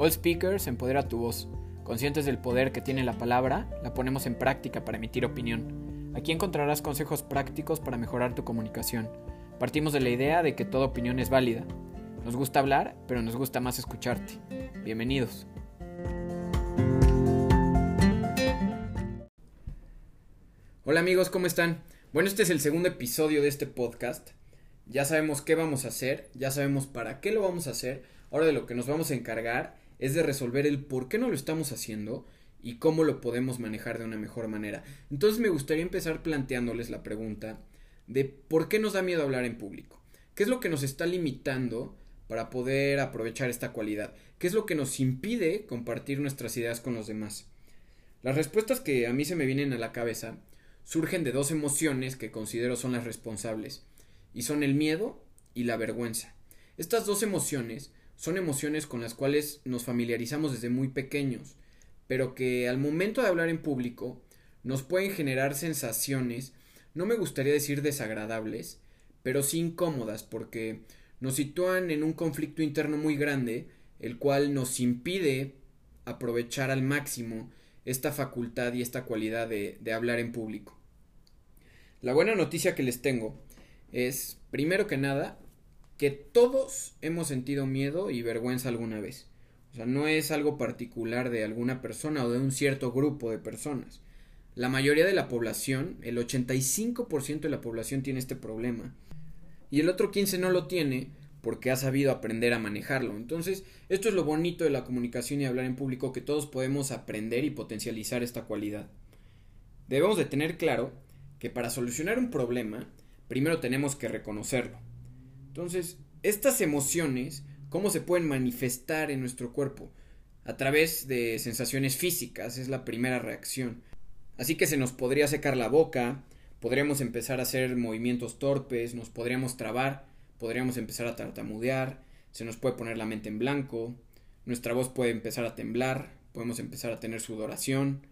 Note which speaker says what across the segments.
Speaker 1: All Speakers empodera tu voz. Conscientes del poder que tiene la palabra, la ponemos en práctica para emitir opinión. Aquí encontrarás consejos prácticos para mejorar tu comunicación. Partimos de la idea de que toda opinión es válida. Nos gusta hablar, pero nos gusta más escucharte. Bienvenidos. Hola amigos, ¿cómo están? Bueno, este es el segundo episodio de este podcast. Ya sabemos qué vamos a hacer, ya sabemos para qué lo vamos a hacer. Ahora de lo que nos vamos a encargar es de resolver el por qué no lo estamos haciendo y cómo lo podemos manejar de una mejor manera. Entonces me gustaría empezar planteándoles la pregunta de por qué nos da miedo hablar en público. ¿Qué es lo que nos está limitando para poder aprovechar esta cualidad? ¿Qué es lo que nos impide compartir nuestras ideas con los demás? Las respuestas que a mí se me vienen a la cabeza surgen de dos emociones que considero son las responsables, y son el miedo y la vergüenza. Estas dos emociones son emociones con las cuales nos familiarizamos desde muy pequeños, pero que al momento de hablar en público nos pueden generar sensaciones, no me gustaría decir desagradables, pero sí incómodas, porque nos sitúan en un conflicto interno muy grande, el cual nos impide aprovechar al máximo esta facultad y esta cualidad de, de hablar en público. La buena noticia que les tengo es, primero que nada, que todos hemos sentido miedo y vergüenza alguna vez. O sea, no es algo particular de alguna persona o de un cierto grupo de personas. La mayoría de la población, el 85% de la población tiene este problema. Y el otro 15 no lo tiene porque ha sabido aprender a manejarlo. Entonces, esto es lo bonito de la comunicación y hablar en público, que todos podemos aprender y potencializar esta cualidad. Debemos de tener claro que para solucionar un problema, primero tenemos que reconocerlo. Entonces, estas emociones, ¿cómo se pueden manifestar en nuestro cuerpo? A través de sensaciones físicas, es la primera reacción. Así que se nos podría secar la boca, podríamos empezar a hacer movimientos torpes, nos podríamos trabar, podríamos empezar a tartamudear, se nos puede poner la mente en blanco, nuestra voz puede empezar a temblar, podemos empezar a tener sudoración,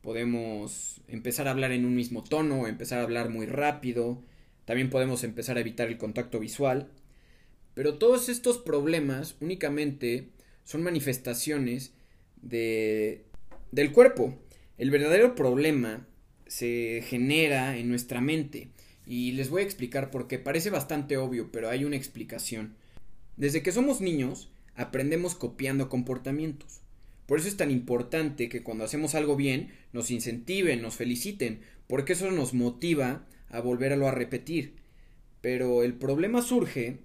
Speaker 1: podemos empezar a hablar en un mismo tono, empezar a hablar muy rápido, también podemos empezar a evitar el contacto visual. Pero todos estos problemas únicamente son manifestaciones de, del cuerpo. El verdadero problema se genera en nuestra mente. Y les voy a explicar por qué. Parece bastante obvio, pero hay una explicación. Desde que somos niños, aprendemos copiando comportamientos. Por eso es tan importante que cuando hacemos algo bien, nos incentiven, nos feliciten, porque eso nos motiva a volverlo a repetir. Pero el problema surge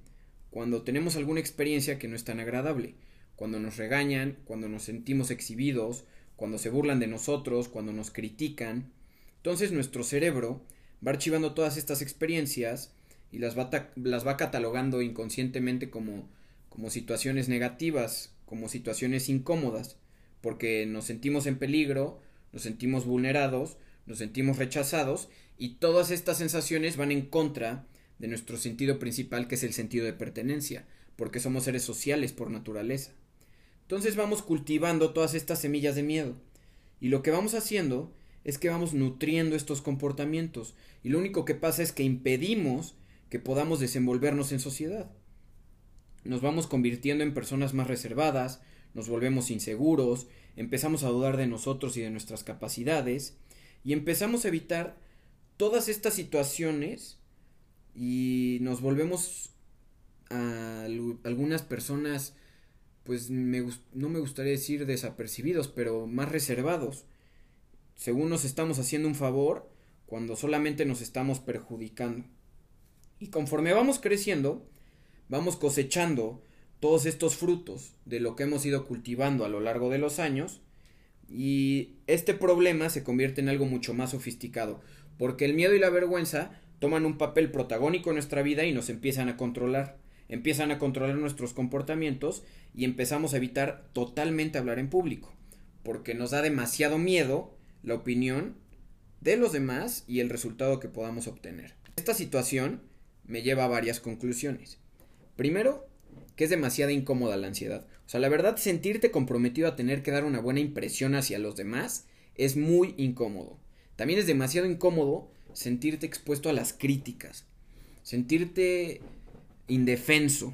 Speaker 1: cuando tenemos alguna experiencia que no es tan agradable, cuando nos regañan, cuando nos sentimos exhibidos, cuando se burlan de nosotros, cuando nos critican. Entonces nuestro cerebro va archivando todas estas experiencias y las va, las va catalogando inconscientemente como, como situaciones negativas, como situaciones incómodas, porque nos sentimos en peligro, nos sentimos vulnerados, nos sentimos rechazados y todas estas sensaciones van en contra de nuestro sentido principal que es el sentido de pertenencia, porque somos seres sociales por naturaleza. Entonces vamos cultivando todas estas semillas de miedo y lo que vamos haciendo es que vamos nutriendo estos comportamientos y lo único que pasa es que impedimos que podamos desenvolvernos en sociedad. Nos vamos convirtiendo en personas más reservadas, nos volvemos inseguros, empezamos a dudar de nosotros y de nuestras capacidades, y empezamos a evitar todas estas situaciones y nos volvemos a algunas personas pues no me gustaría decir desapercibidos, pero más reservados. Según nos estamos haciendo un favor cuando solamente nos estamos perjudicando. Y conforme vamos creciendo, vamos cosechando todos estos frutos de lo que hemos ido cultivando a lo largo de los años y este problema se convierte en algo mucho más sofisticado, porque el miedo y la vergüenza toman un papel protagónico en nuestra vida y nos empiezan a controlar, empiezan a controlar nuestros comportamientos y empezamos a evitar totalmente hablar en público, porque nos da demasiado miedo la opinión de los demás y el resultado que podamos obtener. Esta situación me lleva a varias conclusiones. Primero, que es demasiado incómoda la ansiedad. O sea, la verdad, sentirte comprometido a tener que dar una buena impresión hacia los demás es muy incómodo. También es demasiado incómodo sentirte expuesto a las críticas, sentirte indefenso.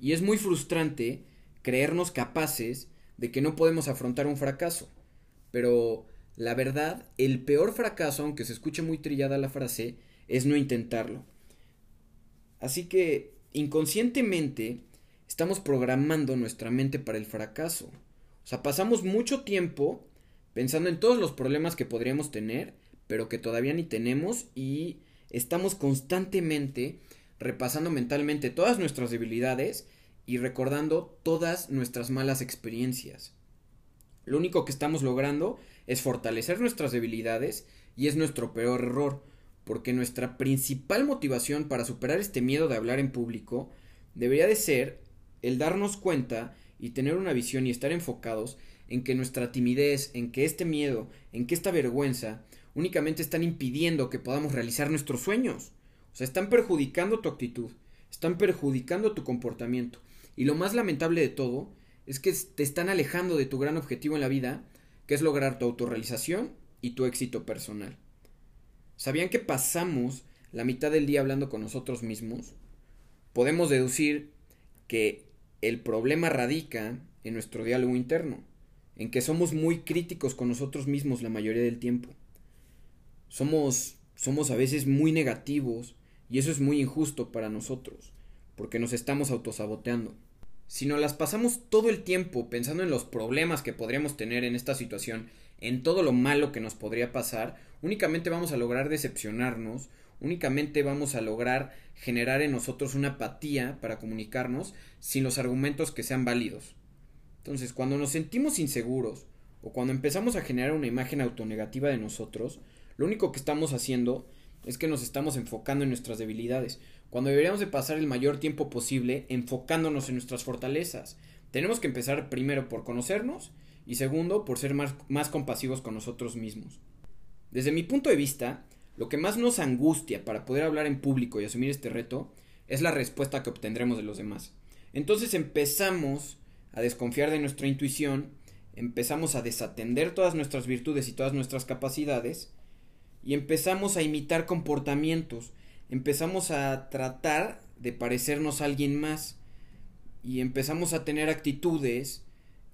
Speaker 1: Y es muy frustrante creernos capaces de que no podemos afrontar un fracaso. Pero la verdad, el peor fracaso, aunque se escuche muy trillada la frase, es no intentarlo. Así que inconscientemente estamos programando nuestra mente para el fracaso. O sea, pasamos mucho tiempo pensando en todos los problemas que podríamos tener, pero que todavía ni tenemos y estamos constantemente repasando mentalmente todas nuestras debilidades y recordando todas nuestras malas experiencias. Lo único que estamos logrando es fortalecer nuestras debilidades y es nuestro peor error, porque nuestra principal motivación para superar este miedo de hablar en público debería de ser el darnos cuenta y tener una visión y estar enfocados en que nuestra timidez, en que este miedo, en que esta vergüenza únicamente están impidiendo que podamos realizar nuestros sueños. O sea, están perjudicando tu actitud, están perjudicando tu comportamiento. Y lo más lamentable de todo es que te están alejando de tu gran objetivo en la vida, que es lograr tu autorrealización y tu éxito personal. ¿Sabían que pasamos la mitad del día hablando con nosotros mismos? Podemos deducir que el problema radica en nuestro diálogo interno, en que somos muy críticos con nosotros mismos la mayoría del tiempo. Somos somos a veces muy negativos y eso es muy injusto para nosotros, porque nos estamos autosaboteando. Si nos las pasamos todo el tiempo pensando en los problemas que podríamos tener en esta situación, en todo lo malo que nos podría pasar, únicamente vamos a lograr decepcionarnos, únicamente vamos a lograr generar en nosotros una apatía para comunicarnos sin los argumentos que sean válidos. Entonces, cuando nos sentimos inseguros o cuando empezamos a generar una imagen autonegativa de nosotros, lo único que estamos haciendo es que nos estamos enfocando en nuestras debilidades, cuando deberíamos de pasar el mayor tiempo posible enfocándonos en nuestras fortalezas. Tenemos que empezar primero por conocernos y segundo por ser más, más compasivos con nosotros mismos. Desde mi punto de vista, lo que más nos angustia para poder hablar en público y asumir este reto es la respuesta que obtendremos de los demás. Entonces empezamos a desconfiar de nuestra intuición, empezamos a desatender todas nuestras virtudes y todas nuestras capacidades, y empezamos a imitar comportamientos, empezamos a tratar de parecernos a alguien más y empezamos a tener actitudes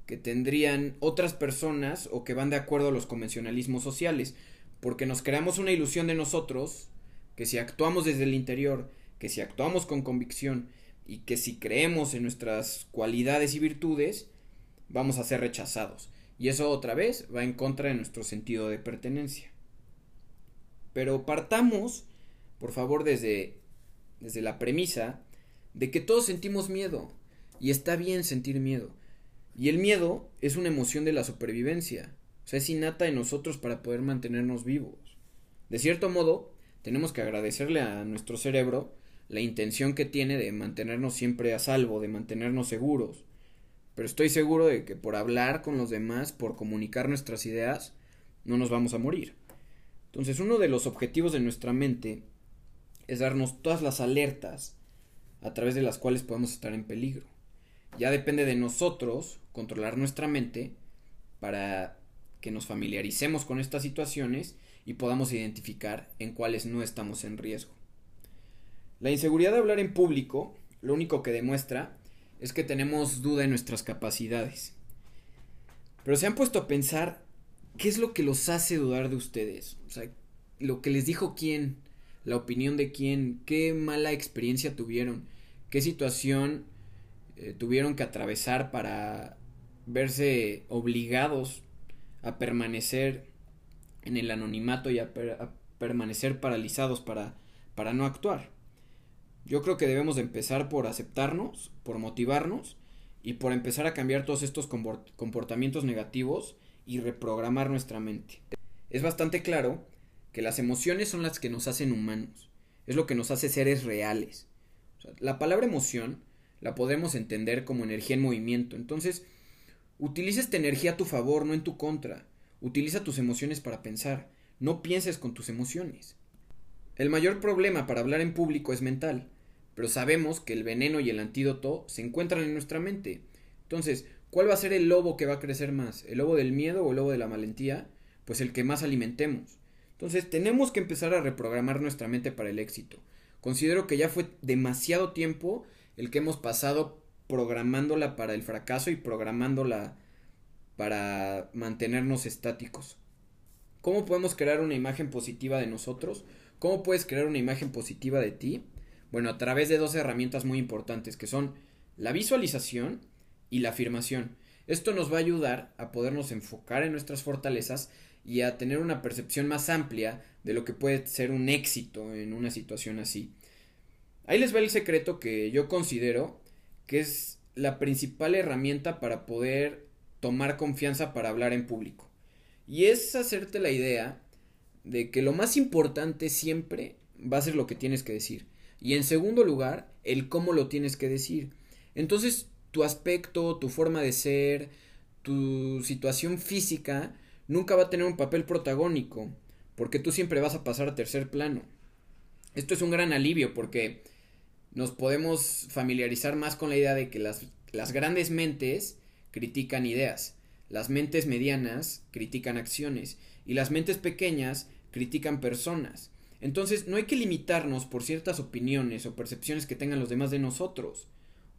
Speaker 1: que tendrían otras personas o que van de acuerdo a los convencionalismos sociales, porque nos creamos una ilusión de nosotros, que si actuamos desde el interior, que si actuamos con convicción y que si creemos en nuestras cualidades y virtudes, vamos a ser rechazados. Y eso otra vez va en contra de nuestro sentido de pertenencia. Pero partamos, por favor, desde, desde la premisa de que todos sentimos miedo. Y está bien sentir miedo. Y el miedo es una emoción de la supervivencia. O sea, es innata en nosotros para poder mantenernos vivos. De cierto modo, tenemos que agradecerle a nuestro cerebro la intención que tiene de mantenernos siempre a salvo, de mantenernos seguros. Pero estoy seguro de que por hablar con los demás, por comunicar nuestras ideas, no nos vamos a morir. Entonces uno de los objetivos de nuestra mente es darnos todas las alertas a través de las cuales podemos estar en peligro. Ya depende de nosotros controlar nuestra mente para que nos familiaricemos con estas situaciones y podamos identificar en cuáles no estamos en riesgo. La inseguridad de hablar en público lo único que demuestra es que tenemos duda en nuestras capacidades. Pero se han puesto a pensar ¿qué es lo que los hace dudar de ustedes? O sea, lo que les dijo quién, la opinión de quién, qué mala experiencia tuvieron, qué situación eh, tuvieron que atravesar para verse obligados a permanecer en el anonimato y a, permanecer paralizados para, para no actuar. Yo creo que debemos de empezar por aceptarnos, por motivarnos y por empezar a cambiar todos estos comportamientos negativos y reprogramar nuestra mente. Es bastante claro que las emociones son las que nos hacen humanos, es lo que nos hace seres reales. la palabra emoción la podemos entender como energía en movimiento, entonces utiliza esta energía a tu favor, no en tu contra. Utiliza tus emociones para pensar, no pienses con tus emociones. El mayor problema para hablar en público es mental, pero sabemos que el veneno y el antídoto se encuentran en nuestra mente. Entonces, ¿Cuál va a ser el lobo que va a crecer más? ¿El lobo del miedo o el lobo de la valentía? Pues el que más alimentemos. Entonces tenemos que empezar a reprogramar nuestra mente para el éxito. Considero que ya fue demasiado tiempo el que hemos pasado programándola para el fracaso y programándola para mantenernos estáticos. ¿Cómo podemos crear una imagen positiva de nosotros? ¿Cómo puedes crear una imagen positiva de ti? Bueno, a través de dos herramientas muy importantes que son la visualización y la afirmación. Esto nos va a ayudar a podernos enfocar en nuestras fortalezas y a tener una percepción más amplia de lo que puede ser un éxito en una situación así. Ahí les va el secreto que yo considero que es la principal herramienta para poder tomar confianza para hablar en público. Y es hacerte la idea de que lo más importante siempre va a ser lo que tienes que decir. Y en segundo lugar, el cómo lo tienes que decir. Entonces, tu aspecto, tu forma de ser, tu situación física nunca va a tener un papel protagónico, porque tú siempre vas a pasar a tercer plano. Esto es un gran alivio porque nos podemos familiarizar más con la idea de que las, las grandes mentes critican ideas, las mentes medianas critican acciones y las mentes pequeñas critican personas. Entonces no hay que limitarnos por ciertas opiniones o percepciones que tengan los demás de nosotros.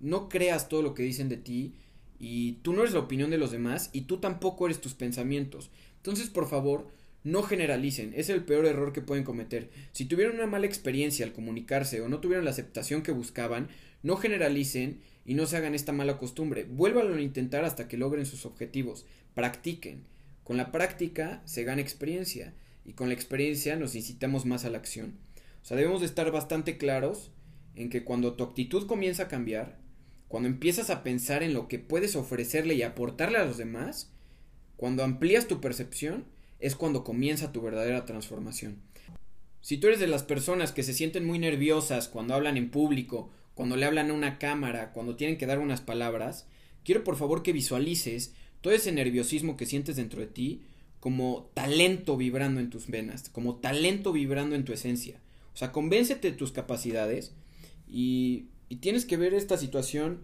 Speaker 1: No creas todo lo que dicen de ti y tú no eres la opinión de los demás y tú tampoco eres tus pensamientos. Entonces, por favor, no generalicen, es el peor error que pueden cometer. Si tuvieron una mala experiencia al comunicarse o no tuvieron la aceptación que buscaban, no generalicen y no se hagan esta mala costumbre. Vuélvanlo a intentar hasta que logren sus objetivos. Practiquen. Con la práctica se gana experiencia y con la experiencia nos incitamos más a la acción. O sea, debemos de estar bastante claros en que cuando tu actitud comienza a cambiar, cuando empiezas a pensar en lo que puedes ofrecerle y aportarle a los demás, cuando amplías tu percepción, es cuando comienza tu verdadera transformación. Si tú eres de las personas que se sienten muy nerviosas cuando hablan en público, cuando le hablan a una cámara, cuando tienen que dar unas palabras, quiero por favor que visualices todo ese nerviosismo que sientes dentro de ti como talento vibrando en tus venas, como talento vibrando en tu esencia. O sea, convéncete de tus capacidades y y tienes que ver esta situación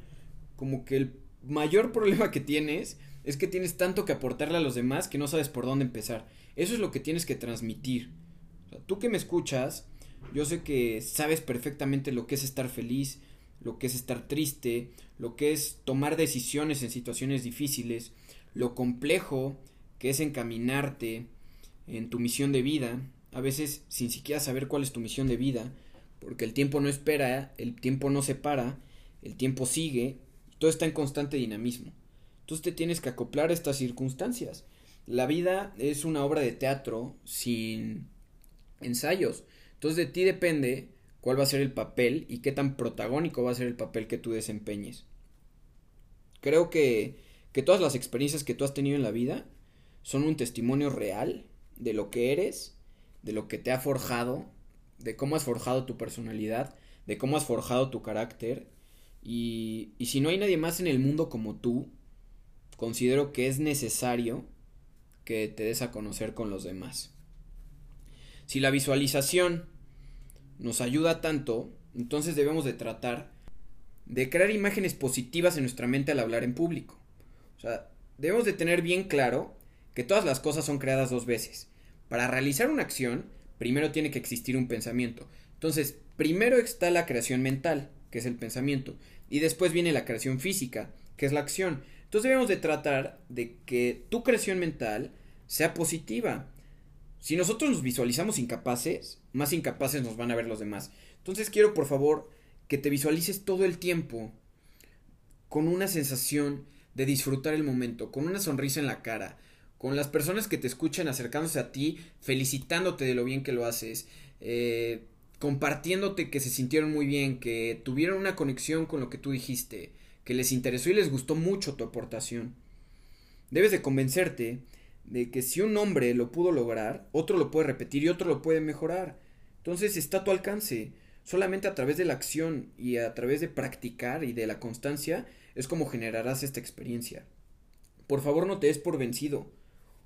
Speaker 1: como que el mayor problema que tienes es que tienes tanto que aportarle a los demás que no sabes por dónde empezar. Eso es lo que tienes que transmitir. tú que me escuchas, yo sé que sabes perfectamente lo que es estar feliz, lo que es estar triste, lo que es tomar decisiones en situaciones difíciles, lo complejo que es encaminarte en tu misión de vida, a veces sin siquiera saber cuál es tu misión de vida, porque el tiempo no espera, el tiempo no se para, el tiempo sigue, todo está en constante dinamismo. Entonces te tienes que acoplar a estas circunstancias. La vida es una obra de teatro sin ensayos. Entonces de ti depende cuál va a ser el papel y qué tan protagónico va a ser el papel que tú desempeñes. Creo que, que todas las experiencias que tú has tenido en la vida son un testimonio real de lo que eres, de lo que te ha forjado de cómo has forjado tu personalidad, de cómo has forjado tu carácter. Y, y si no hay nadie más en el mundo como tú, considero que es necesario que te des a conocer con los demás. Si la visualización nos ayuda tanto, entonces debemos de tratar de crear imágenes positivas en nuestra mente al hablar en público. O sea, debemos de tener bien claro que todas las cosas son creadas dos veces. Para realizar una acción primero tiene que existir un pensamiento. Entonces, primero está la creación mental, que es el pensamiento, y después viene la creación física, que es la acción. Entonces debemos de tratar de que tu creación mental sea positiva. Si nosotros nos visualizamos incapaces, más incapaces nos van a ver los demás. Entonces quiero por favor que te visualices todo el tiempo con una sensación de disfrutar el momento, con una sonrisa en la cara, con las personas que te escuchan acercándose a ti, felicitándote de lo bien que lo haces, eh, compartiéndote que se sintieron muy bien, que tuvieron una conexión con lo que tú dijiste, que les interesó y les gustó mucho tu aportación. Debes de convencerte de que si un hombre lo pudo lograr, otro lo puede repetir y otro lo puede mejorar. Entonces está a tu alcance. Solamente a través de la acción y a través de practicar y de la constancia es como generarás esta experiencia. Por favor no te des por vencido.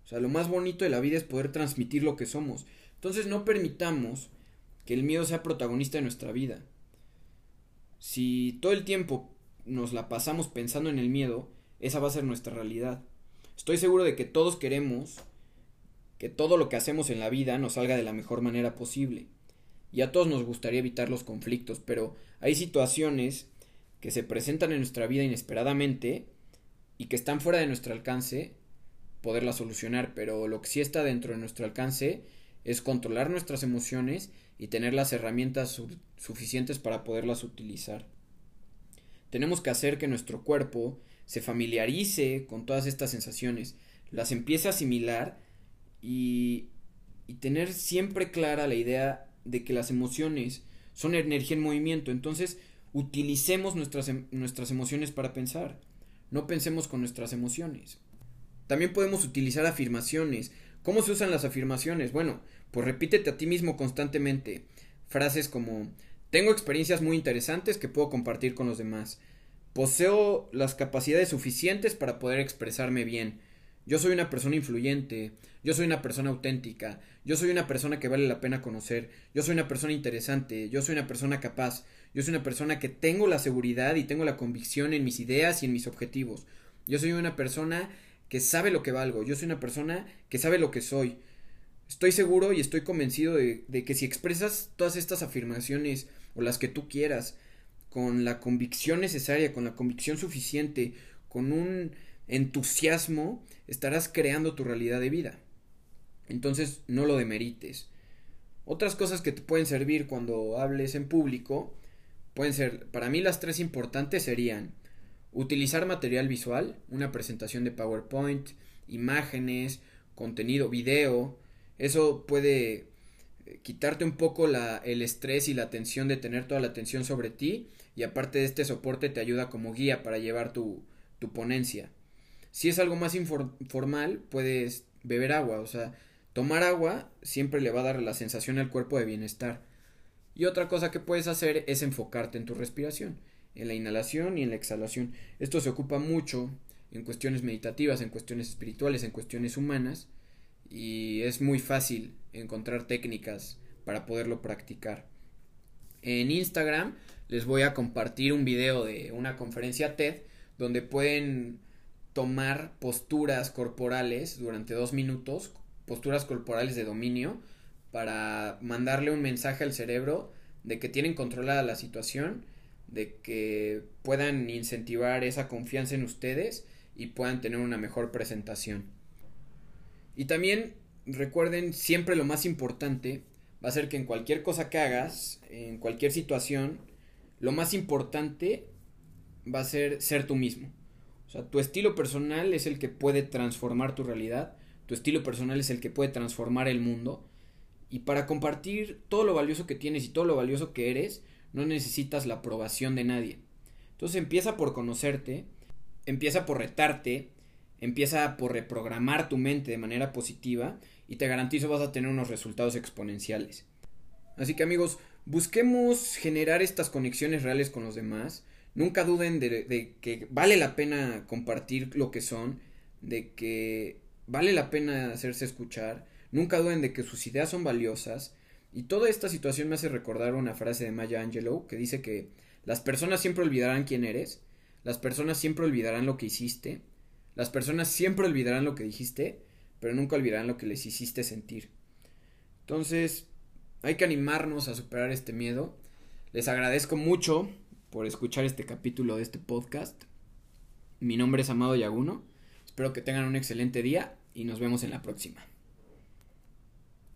Speaker 1: O sea, lo más bonito de la vida es poder transmitir lo que somos. Entonces no permitamos que el miedo sea protagonista de nuestra vida. Si todo el tiempo nos la pasamos pensando en el miedo, esa va a ser nuestra realidad. Estoy seguro de que todos queremos que todo lo que hacemos en la vida nos salga de la mejor manera posible. Y a todos nos gustaría evitar los conflictos, pero hay situaciones que se presentan en nuestra vida inesperadamente y que están fuera de nuestro alcance poderla solucionar, pero lo que sí está dentro de nuestro alcance es controlar nuestras emociones y tener las herramientas suficientes para poderlas utilizar. Tenemos que hacer que nuestro cuerpo se familiarice con todas estas sensaciones, las empiece a asimilar y, y tener siempre clara la idea de que las emociones son energía en movimiento. Entonces, utilicemos nuestras, em, nuestras emociones para pensar. No pensemos con nuestras emociones. También podemos utilizar afirmaciones. ¿Cómo se usan las afirmaciones? Bueno, pues repítete a ti mismo constantemente. Frases como tengo experiencias muy interesantes que puedo compartir con los demás. Poseo las capacidades suficientes para poder expresarme bien. Yo soy una persona influyente, yo soy una persona auténtica, yo soy una persona que vale la pena conocer, yo soy una persona interesante, yo soy una persona capaz, yo soy una persona que tengo la seguridad y tengo la convicción en mis ideas y en mis objetivos. Yo soy una persona que sabe lo que valgo, yo soy una persona que sabe lo que soy. Estoy seguro y estoy convencido de, que si expresas todas estas afirmaciones o las que tú quieras, con la convicción necesaria, con la convicción suficiente, con un entusiasmo, estarás creando tu realidad de vida. Entonces no lo demerites. Otras cosas que te pueden servir cuando hables en público pueden ser, para mí las tres importantes serían utilizar material visual, una presentación de PowerPoint, imágenes, contenido, video. Eso puede eh, quitarte un poco el estrés y la tensión de tener toda la atención sobre ti y aparte de este soporte te ayuda como guía para llevar tu, tu ponencia. Si es algo más informal, puedes beber agua, o sea, tomar agua siempre le va a dar la sensación al cuerpo de bienestar. Y otra cosa que puedes hacer es enfocarte en tu respiración, en la inhalación y en la exhalación. Esto se ocupa mucho en cuestiones meditativas, en cuestiones espirituales, en cuestiones humanas, y es muy fácil encontrar técnicas para poderlo practicar. En Instagram les voy a compartir un video de una conferencia TED donde pueden tomar posturas corporales durante dos minutos, posturas corporales de dominio, para mandarle un mensaje al cerebro de que tienen controlada la situación, de que puedan incentivar esa confianza en ustedes y puedan tener una mejor presentación. Y también recuerden siempre lo más importante va a ser que en cualquier cosa que hagas, en cualquier situación, lo más importante va a ser ser tú mismo. O sea, tu estilo personal es el que puede transformar tu realidad, tu estilo personal es el que puede transformar el mundo. Y para compartir todo lo valioso que tienes y todo lo valioso que eres, no necesitas la aprobación de nadie. Entonces empieza por conocerte, empieza por retarte, empieza por reprogramar tu mente de manera positiva y te garantizo vas a tener unos resultados exponenciales. Así que amigos, busquemos generar estas conexiones reales con los demás, Nunca duden de, que vale la pena compartir lo que son, de que vale la pena hacerse escuchar. Nunca duden de que sus ideas son valiosas. Y toda esta situación me hace recordar una frase de Maya Angelou que dice que las personas siempre olvidarán quién eres, las personas siempre olvidarán lo que hiciste, las personas siempre olvidarán lo que dijiste, pero nunca olvidarán lo que les hiciste sentir. Entonces, hay que animarnos a superar este miedo. Les agradezco mucho por escuchar este capítulo de este podcast. Mi nombre es Amado Yaguno. Espero que tengan un excelente día y nos vemos en la próxima.